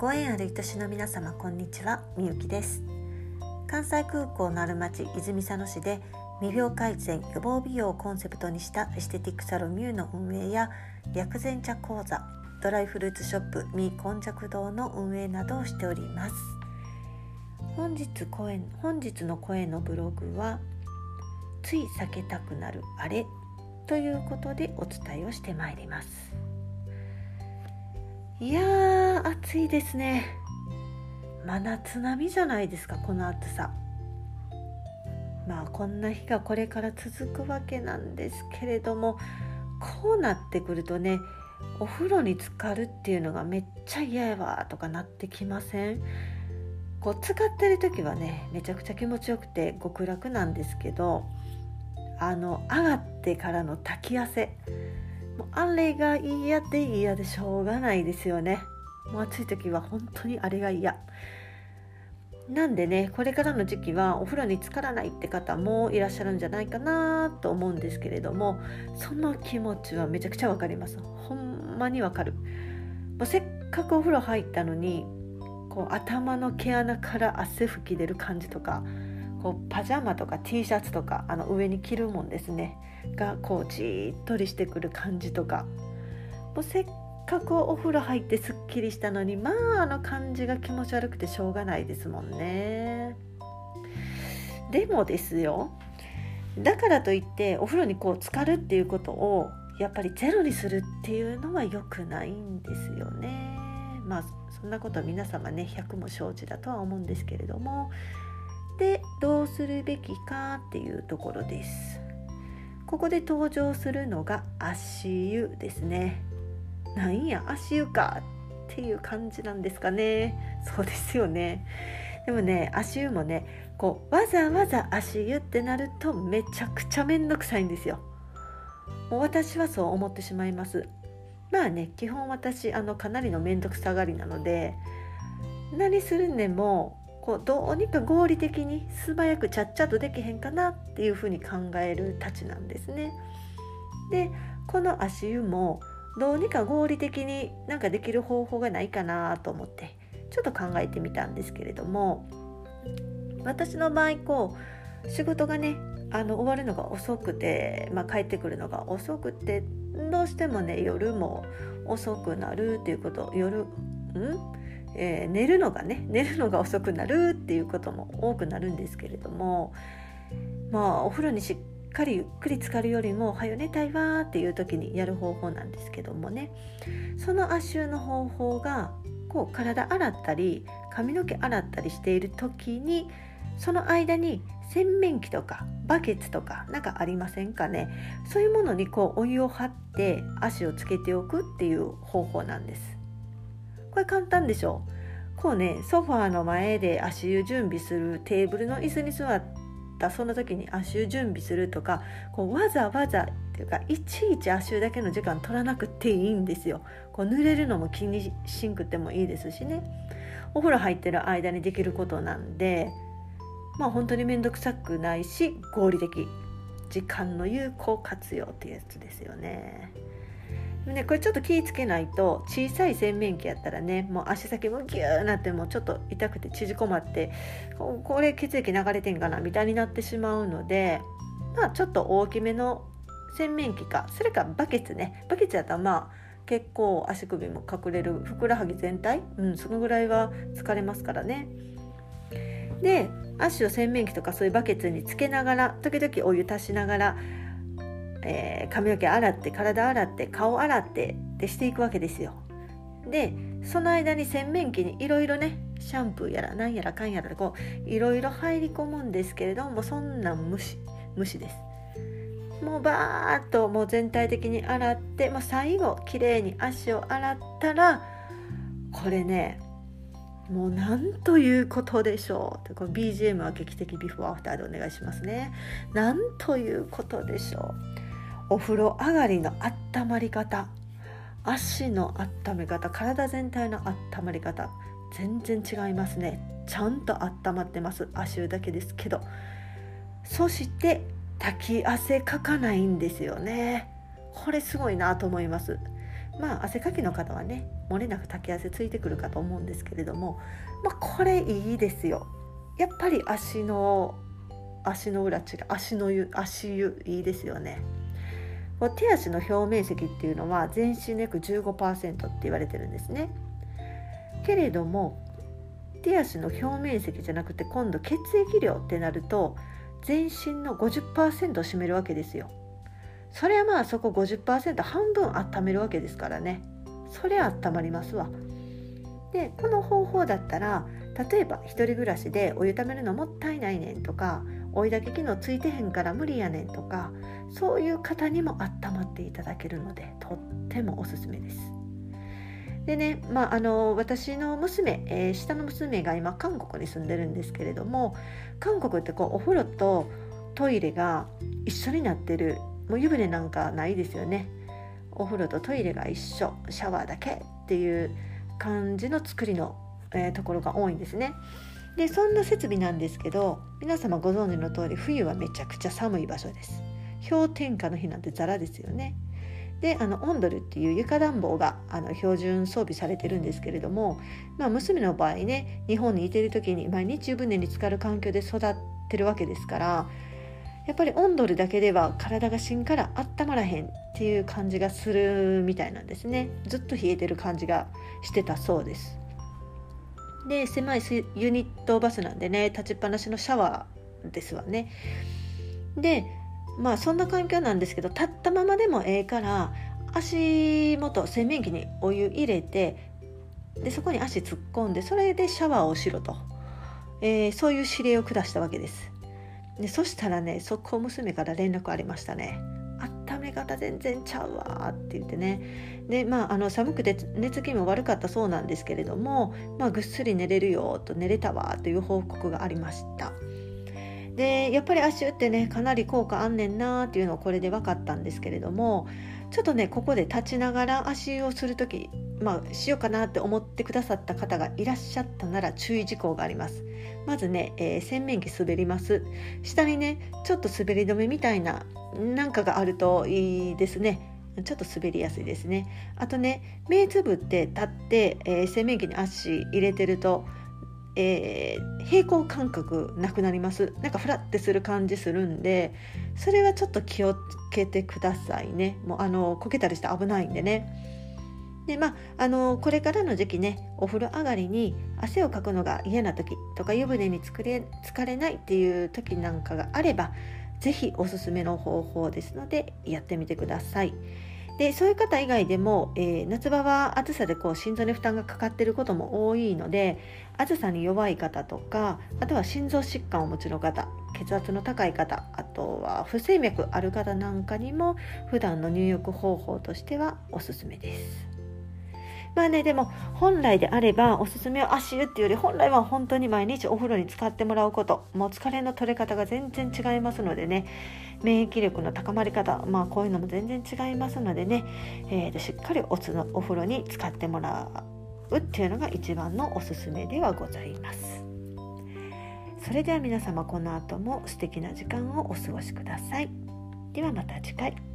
ご縁ある愛しの皆様こんにちは。みゆきです。関西空港のある町泉佐野市で未病改善予防美容をコンセプトにしたエステティックサロンミューの運営や薬膳茶講座ドライフルーツショップミー根弱堂の運営などをしております。本日声本日の声のブログはつい避けたくなるあれということでお伝えをしてまいります。いやー暑いですね。真夏並みじゃないですかこの暑さ。まあこんな日がこれから続くわけなんですけれどもこうなってくるとねお風呂に浸かるっていうのがめっちゃ嫌やわとかなってきません？こう使ってる時はねめちゃくちゃ気持ちよくて極楽なんですけどあの上がってからの炊き汗。もうあれが嫌で嫌でしょうがないですよね。もう暑い時は本当にあれが嫌。なんでねこれからの時期はお風呂に浸からないって方もいらっしゃるんじゃないかなと思うんですけれどもその気持ちはめちゃくちゃわかります。ほんまにわかる。もうせっかくお風呂入ったのにこう頭の毛穴から汗吹き出る感じとかこうパジャマとか T シャツとかあの上に着るもんですね。がこうじっとりしてくる感じとか。もうせっかくお風呂入ってすっきりしたのにまああの感じが気持ち悪くてしょうがないですもんね。でもですよだからといってお風呂にこう浸かるっていうことをやっぱりゼロにするっていうのは良くないんですよね。まあそんなこと皆様ね100も承知だとは思うんですけれども。でどうするべきかっていうところです。ここで登場するのが足湯ですね。なんや足湯かっていう感じなんですかね。そうですよね。でもね足湯もねこうわざわざ足湯ってなるとめちゃくちゃめんどくさいんですよ。もう私はそう思ってしまいます。まあね基本私あのかなりの面倒くさがりなので何するんでもこうどうにか合理的に素早くちゃっちゃとできへんかなっていうふうに考えるたちなんですね。でこの足湯もどうにか合理的になんかできる方法がないかなと思ってちょっと考えてみたんですけれども私の場合こう仕事がねあの終わるのが遅くて、まあ、帰ってくるのが遅くてどうしてもね夜も遅くなるっていうこと夜ん？えー、寝るのがね寝るのが遅くなるっていうことも多くなるんですけれどもまあお風呂にしっかりゆっくり浸かるよりも「はよ寝たいわ」っていう時にやる方法なんですけどもね。その足湯の方法がこう体洗ったり髪の毛洗ったりしている時にその間に洗面器とかバケツとかなんかありませんかね。そういうものにこうお湯を張って足をつけておくっていう方法なんです。これ簡単でしょこうねソファーの前で足湯準備するテーブルの椅子に座ったその時に足湯準備するとかこうわざわざっていうかいちいち足湯だけの時間取らなくていいんですよ。こう濡れるのも気にしんくてもいいですしねお風呂入ってる間にできることなんでまあ本当に面倒くさくないし合理的時間の有効活用っていうやつですよね。ね、これちょっと気ぃつけないと小さい洗面器やったらねもう足先もギューなってもうちょっと痛くて縮こまってこれ血液流れてんかなみたいになってしまうのでまあちょっと大きめの洗面器かそれかバケツねバケツやったらまあ結構足首も隠れるふくらはぎ全体、うん、そのぐらいは疲れますからね。で足を洗面器とかそういうバケツにつけながら時々お湯足しながらえー、髪の毛洗って体洗って顔洗ってってしていくわけですよ。でその間に洗面器にいろいろねシャンプーやらなんやらかんやらこういろいろ入り込むんですけれどもそんなん無視無視です。もうバーッともう全体的に洗ってもう最後きれいに足を洗ったらこれねもうなんということでしょうこの BGM は劇的ビフォーアフターでお願いしますねなんということでしょうお風呂上がりの温まり方足の温め方体全体の温まり方全然違いますね。ちゃんと温まってます。足湯だけですけど。そして炊き汗かかないんですよね。これすごいなと思います。まあ汗かきの方はね漏れなく滝汗ついてくるかと思うんですけれども、まあ、これいいですよ。やっぱり足の足の裏違う足の湯足湯いいですよね。手足の表面積っていうのは全身の約15%って言われてるんですね。けれども手足の表面積じゃなくて今度血液量ってなると全身の50%を占めるわけですよ。それはまあそこ50%半分温めるわけですからね。それ温まりますわ。でこの方法だったら例えば一人暮らしでお湯ためるのもったいないねんとか追いだけ機能ついてへんから無理やねんとかそういう方にも温まっていただけるのでとってもおすすめです。でね、まあ、あの私の娘、えー、下の娘が今韓国に住んでるんですけれども韓国ってこうお風呂とトイレが一緒になってるもう湯船なんかないですよねお風呂とトイレが一緒シャワーだけっていう感じの作りの、えー、ところが多いんですね。でそんな設備なんですけど皆様ご存知の通り冬はめちゃくちゃ寒い場所です。氷点下の日なんてザラですよね。であのオンドルっていう床暖房があの標準装備されてるんですけれども、まあ、娘の場合ね日本にいてる時に毎日湯船に浸かる環境で育ってるわけですからやっぱりオンドルだけでは体が芯から温まらへんっていう感じがするみたいなんですね。ずっと冷えてる感じがしてたそうです。で狭いユニットバスなんでね立ちっぱなしのシャワーですわね。でまあそんな環境なんですけど立ったままでもええから足元洗面器にお湯入れてでそこに足突っ込んでそれでシャワーをしろと、えー、そういう指令を下したわけです。でそしたらね速攻娘から連絡ありましたね。温め方全然ちゃうわって言ってね。でまああの寒くて寝つきも悪かったそうなんですけれども、まあ、ぐっすり寝れるよと寝れたわという報告がありました。でやっぱり足湯ってねかなり効果あんねんなっていうのをこれで分かったんですけれどもちょっとねここで立ちながら足湯をする時まあしようかなって思ってくださった方がいらっしゃったなら注意事項があります。まずね、えー、洗面器滑ります。下にねちょっと滑り止めみたいななんかがあるといいですね。ちょっと滑りやすいですね。あとね目つぶって立って、えー、洗面器に足入れてるとえー、平行感覚なくなります。なんかフラッてする感じするんでそれはちょっと気をつけてくださいね。もうあのこけたりして危ないんでね。でまああのこれからの時期ねお風呂上がりに汗をかくのが嫌な時とか湯船につれ疲れないっていう時なんかがあれば是非おすすめの方法ですのでやってみてください。でそういう方以外でも、えー、夏場は暑さでこう心臓に負担がかかってることも多いので暑さに弱い方とかあとは心臓疾患をお持ちの方血圧の高い方あとは不整脈ある方なんかにも普段の入浴方法としてはおすすめです。まあねでも本来であればおすすめは足湯っていうより本来は本当に毎日お風呂に使ってもらうこともう疲れの取れ方が全然違いますのでね免疫力の高まり方まあこういうのも全然違いますのでね、えー、としっかりおつのお風呂に使ってもらうっていうのが一番のおすすめではございます。それでは皆様この後も素敵な時間をお過ごしください。ではまた次回。